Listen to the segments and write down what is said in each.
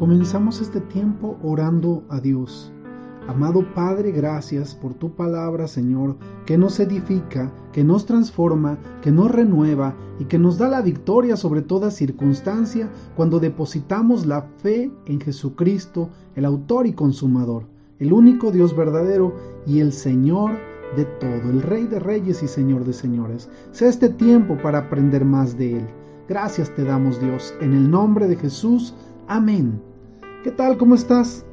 Comenzamos este tiempo orando a Dios. Amado Padre, gracias por tu palabra, Señor, que nos edifica, que nos transforma, que nos renueva y que nos da la victoria sobre toda circunstancia cuando depositamos la fe en Jesucristo, el autor y consumador, el único Dios verdadero y el Señor de todo, el Rey de Reyes y Señor de Señores. Sea este tiempo para aprender más de Él. Gracias te damos Dios, en el nombre de Jesús. Amén. ¿Qué tal? ¿Cómo estás?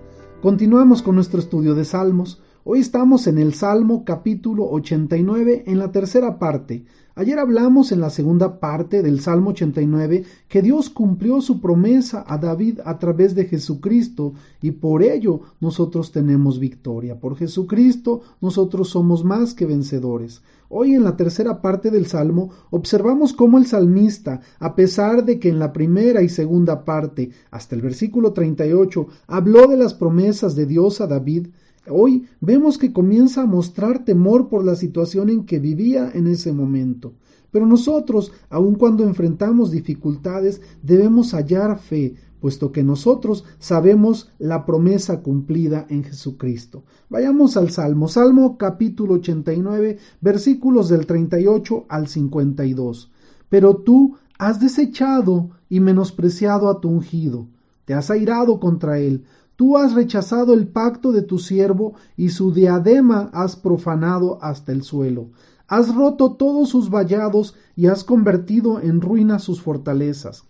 Continuamos con nuestro estudio de Salmos. Hoy estamos en el Salmo capítulo 89 en la tercera parte. Ayer hablamos en la segunda parte del Salmo 89 que Dios cumplió su promesa a David a través de Jesucristo y por ello nosotros tenemos victoria. Por Jesucristo nosotros somos más que vencedores. Hoy en la tercera parte del Salmo observamos cómo el salmista, a pesar de que en la primera y segunda parte, hasta el versículo 38, habló de las promesas de Dios a David, Hoy vemos que comienza a mostrar temor por la situación en que vivía en ese momento. Pero nosotros, aun cuando enfrentamos dificultades, debemos hallar fe, puesto que nosotros sabemos la promesa cumplida en Jesucristo. Vayamos al Salmo, Salmo capítulo 89, versículos del 38 al 52. Pero tú has desechado y menospreciado a tu ungido, te has airado contra él, Tú has rechazado el pacto de tu siervo y su diadema has profanado hasta el suelo. Has roto todos sus vallados y has convertido en ruinas sus fortalezas.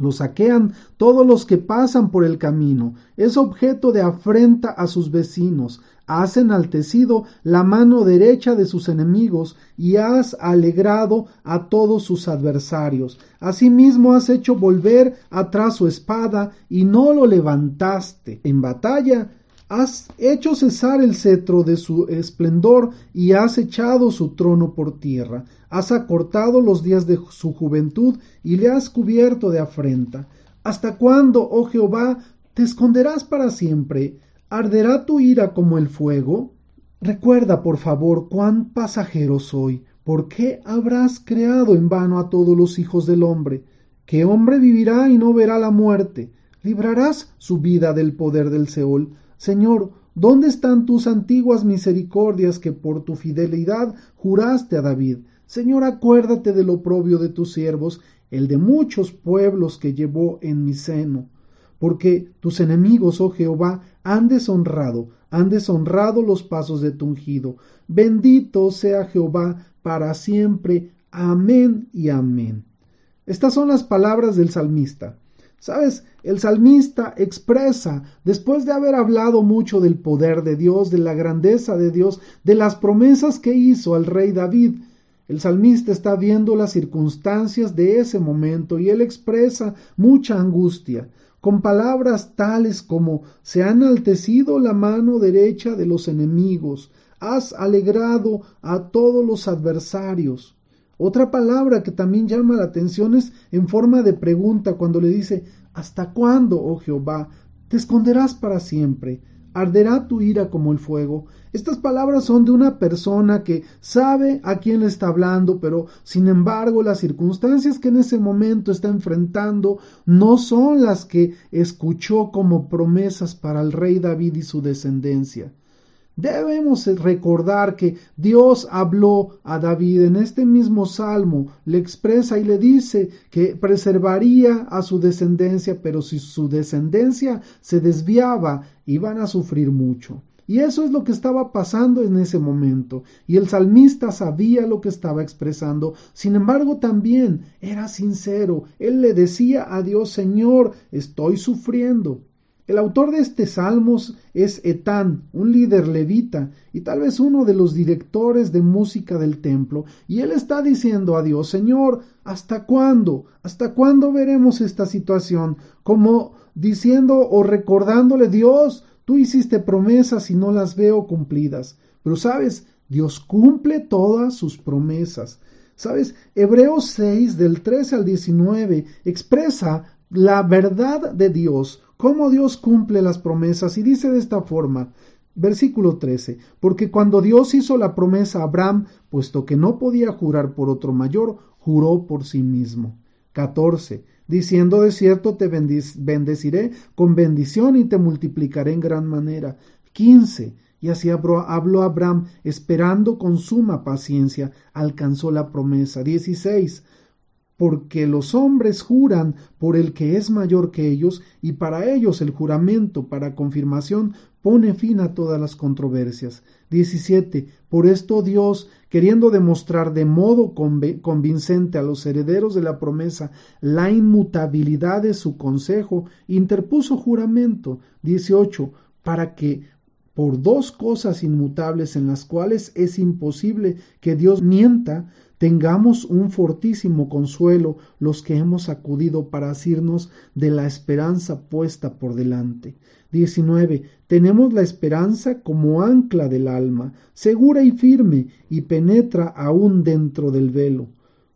Lo saquean todos los que pasan por el camino. Es objeto de afrenta a sus vecinos. Has enaltecido la mano derecha de sus enemigos y has alegrado a todos sus adversarios. Asimismo has hecho volver atrás su espada y no lo levantaste. En batalla has hecho cesar el cetro de su esplendor y has echado su trono por tierra. Has acortado los días de su juventud y le has cubierto de afrenta. ¿Hasta cuándo, oh Jehová, te esconderás para siempre? ¿Arderá tu ira como el fuego? Recuerda, por favor, cuán pasajero soy. ¿Por qué habrás creado en vano a todos los hijos del hombre? ¿Qué hombre vivirá y no verá la muerte? ¿Librarás su vida del poder del Seol? Señor, ¿dónde están tus antiguas misericordias que por tu fidelidad juraste a David? Señor, acuérdate del oprobio de tus siervos, el de muchos pueblos que llevó en mi seno. Porque tus enemigos, oh Jehová, han deshonrado, han deshonrado los pasos de tu ungido. Bendito sea Jehová para siempre. Amén y amén. Estas son las palabras del salmista. Sabes, el salmista expresa, después de haber hablado mucho del poder de Dios, de la grandeza de Dios, de las promesas que hizo al rey David, el salmista está viendo las circunstancias de ese momento y él expresa mucha angustia, con palabras tales como se ha enaltecido la mano derecha de los enemigos, has alegrado a todos los adversarios. Otra palabra que también llama la atención es en forma de pregunta cuando le dice ¿Hasta cuándo, oh Jehová, te esconderás para siempre? ¿Arderá tu ira como el fuego? Estas palabras son de una persona que sabe a quién le está hablando, pero sin embargo las circunstancias que en ese momento está enfrentando no son las que escuchó como promesas para el rey David y su descendencia. Debemos recordar que Dios habló a David en este mismo salmo, le expresa y le dice que preservaría a su descendencia, pero si su descendencia se desviaba, iban a sufrir mucho. Y eso es lo que estaba pasando en ese momento. Y el salmista sabía lo que estaba expresando. Sin embargo, también era sincero. Él le decía a Dios, Señor, estoy sufriendo. El autor de este salmos es Etán, un líder levita y tal vez uno de los directores de música del templo, y él está diciendo a Dios, Señor, ¿hasta cuándo? ¿Hasta cuándo veremos esta situación? Como diciendo o recordándole, Dios, tú hiciste promesas y no las veo cumplidas. Pero sabes, Dios cumple todas sus promesas. ¿Sabes? Hebreos 6 del 13 al 19 expresa la verdad de Dios cómo Dios cumple las promesas y dice de esta forma, versículo 13, porque cuando Dios hizo la promesa a Abraham, puesto que no podía jurar por otro mayor, juró por sí mismo. 14. diciendo de cierto te bendeciré con bendición y te multiplicaré en gran manera. 15. Y así habló Abraham, esperando con suma paciencia, alcanzó la promesa. 16 porque los hombres juran por el que es mayor que ellos, y para ellos el juramento para confirmación pone fin a todas las controversias. 17. Por esto Dios, queriendo demostrar de modo convincente a los herederos de la promesa la inmutabilidad de su consejo, interpuso juramento. 18. Para que por dos cosas inmutables en las cuales es imposible que Dios mienta, tengamos un fortísimo consuelo los que hemos acudido para asirnos de la esperanza puesta por delante. 19. Tenemos la esperanza como ancla del alma, segura y firme, y penetra aún dentro del velo.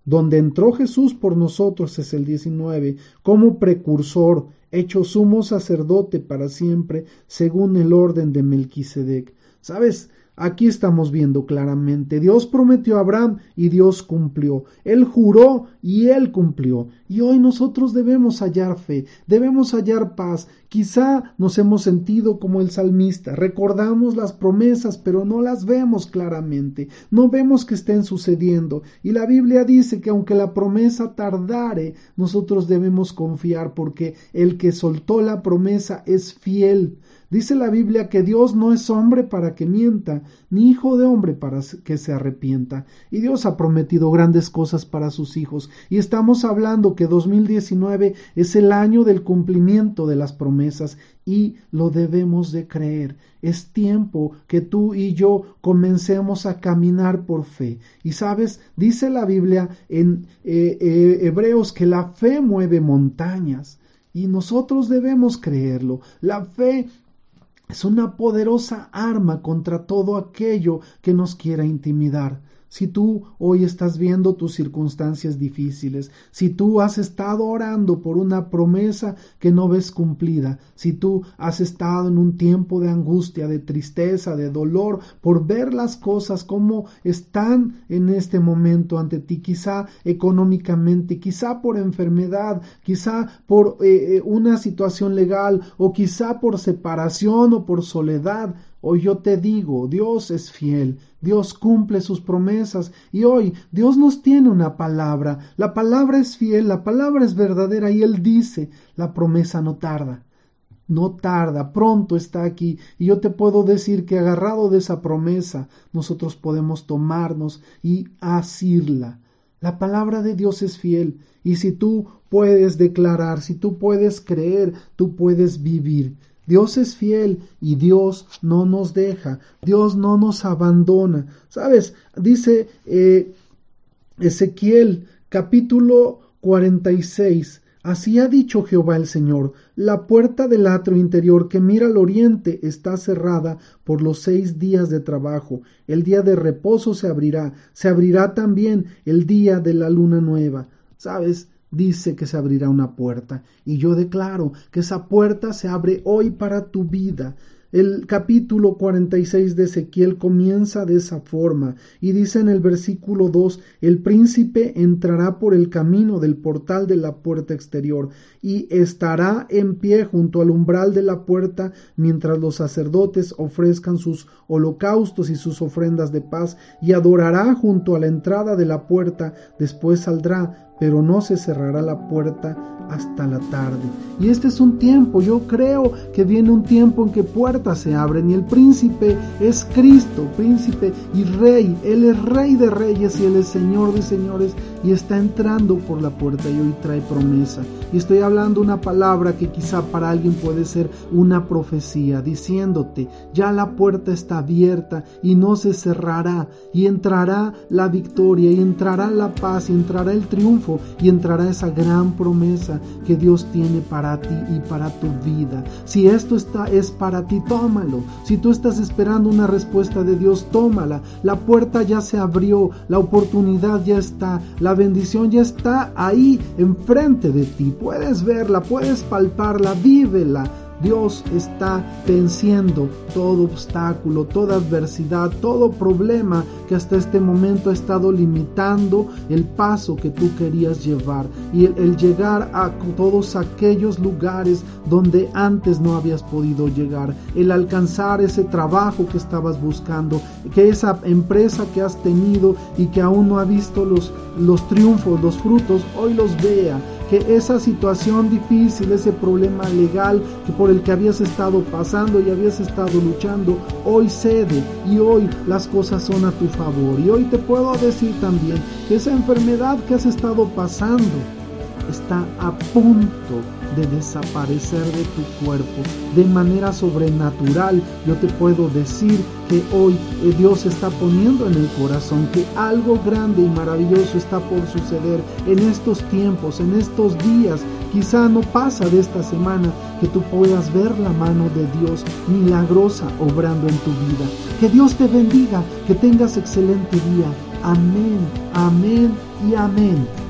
Donde entró Jesús por nosotros es el 19, como precursor, hecho sumo sacerdote para siempre, según el orden de Melquisedec. ¿Sabes? Aquí estamos viendo claramente, Dios prometió a Abraham y Dios cumplió. Él juró y él cumplió. Y hoy nosotros debemos hallar fe, debemos hallar paz. Quizá nos hemos sentido como el salmista, recordamos las promesas, pero no las vemos claramente, no vemos que estén sucediendo. Y la Biblia dice que aunque la promesa tardare, nosotros debemos confiar porque el que soltó la promesa es fiel. Dice la Biblia que Dios no es hombre para que mienta, ni hijo de hombre para que se arrepienta. Y Dios ha prometido grandes cosas para sus hijos. Y estamos hablando que 2019 es el año del cumplimiento de las promesas y lo debemos de creer. Es tiempo que tú y yo comencemos a caminar por fe. Y sabes, dice la Biblia en eh, eh, Hebreos que la fe mueve montañas. Y nosotros debemos creerlo. La fe es una poderosa arma contra todo aquello que nos quiera intimidar. Si tú hoy estás viendo tus circunstancias difíciles, si tú has estado orando por una promesa que no ves cumplida, si tú has estado en un tiempo de angustia, de tristeza, de dolor, por ver las cosas como están en este momento ante ti, quizá económicamente, quizá por enfermedad, quizá por eh, eh, una situación legal o quizá por separación o por soledad, Hoy yo te digo, Dios es fiel, Dios cumple sus promesas y hoy Dios nos tiene una palabra. La palabra es fiel, la palabra es verdadera y Él dice, la promesa no tarda. No tarda, pronto está aquí y yo te puedo decir que agarrado de esa promesa nosotros podemos tomarnos y asirla. La palabra de Dios es fiel y si tú puedes declarar, si tú puedes creer, tú puedes vivir. Dios es fiel y Dios no nos deja, Dios no nos abandona. ¿Sabes? Dice eh, Ezequiel capítulo 46. Así ha dicho Jehová el Señor, la puerta del atrio interior que mira al oriente está cerrada por los seis días de trabajo. El día de reposo se abrirá, se abrirá también el día de la luna nueva. ¿Sabes? Dice que se abrirá una puerta. Y yo declaro que esa puerta se abre hoy para tu vida. El capítulo 46 de Ezequiel comienza de esa forma y dice en el versículo 2, el príncipe entrará por el camino del portal de la puerta exterior y estará en pie junto al umbral de la puerta mientras los sacerdotes ofrezcan sus holocaustos y sus ofrendas de paz y adorará junto a la entrada de la puerta, después saldrá pero no se cerrará la puerta hasta la tarde. Y este es un tiempo, yo creo que viene un tiempo en que puertas se abren y el príncipe es Cristo, príncipe y rey. Él es rey de reyes y él es señor de señores y está entrando por la puerta y hoy trae promesa. Y estoy hablando una palabra que quizá para alguien puede ser una profecía, diciéndote, ya la puerta está abierta y no se cerrará y entrará la victoria y entrará la paz y entrará el triunfo y entrará esa gran promesa que Dios tiene para ti y para tu vida. Si esto está es para ti, tómalo. Si tú estás esperando una respuesta de Dios, tómala. La puerta ya se abrió, la oportunidad ya está, bendición ya está ahí enfrente de ti. Puedes verla, puedes palparla, vívela. Dios está venciendo todo obstáculo, toda adversidad, todo problema que hasta este momento ha estado limitando el paso que tú querías llevar. Y el, llegar a todos aquellos lugares donde antes no habías podido llegar, el alcanzar ese trabajo que estabas buscando, que esa empresa que has tenido y que aún no ha visto los, los triunfos, los frutos, hoy los vea esa situación difícil, ese problema legal que por el que habías estado pasando y habías estado luchando, hoy cede y hoy las cosas son a tu favor. Y hoy te puedo decir también que esa enfermedad que has estado pasando está a punto de desaparecer de tu cuerpo de manera sobrenatural. Yo te puedo decir que hoy eh, Dios está poniendo en el corazón que algo grande y maravilloso está por suceder en estos tiempos, en estos días. Quizá no pasa de esta semana que tú puedas ver la mano de Dios milagrosa obrando en tu vida. Que Dios te bendiga, que tengas excelente día. Amén, amén y amén.